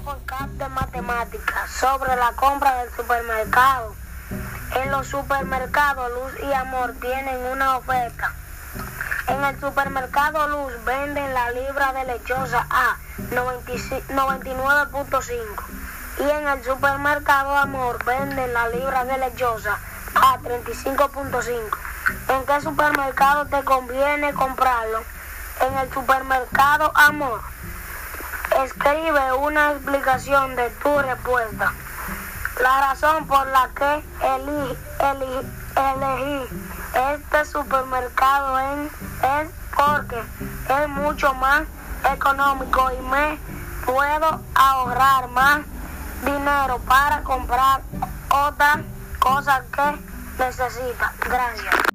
un podcast de matemáticas sobre la compra del supermercado. En los supermercados Luz y Amor tienen una oferta. En el supermercado Luz venden la libra de lechosa a 99.5 y en el supermercado Amor venden la libra de lechosa a 35.5. ¿En qué supermercado te conviene comprarlo? En el supermercado Amor. Escribe una explicación de tu respuesta. La razón por la que elegí, este supermercado es porque es mucho más económico y me puedo ahorrar más dinero para comprar otras cosas que necesita. Gracias.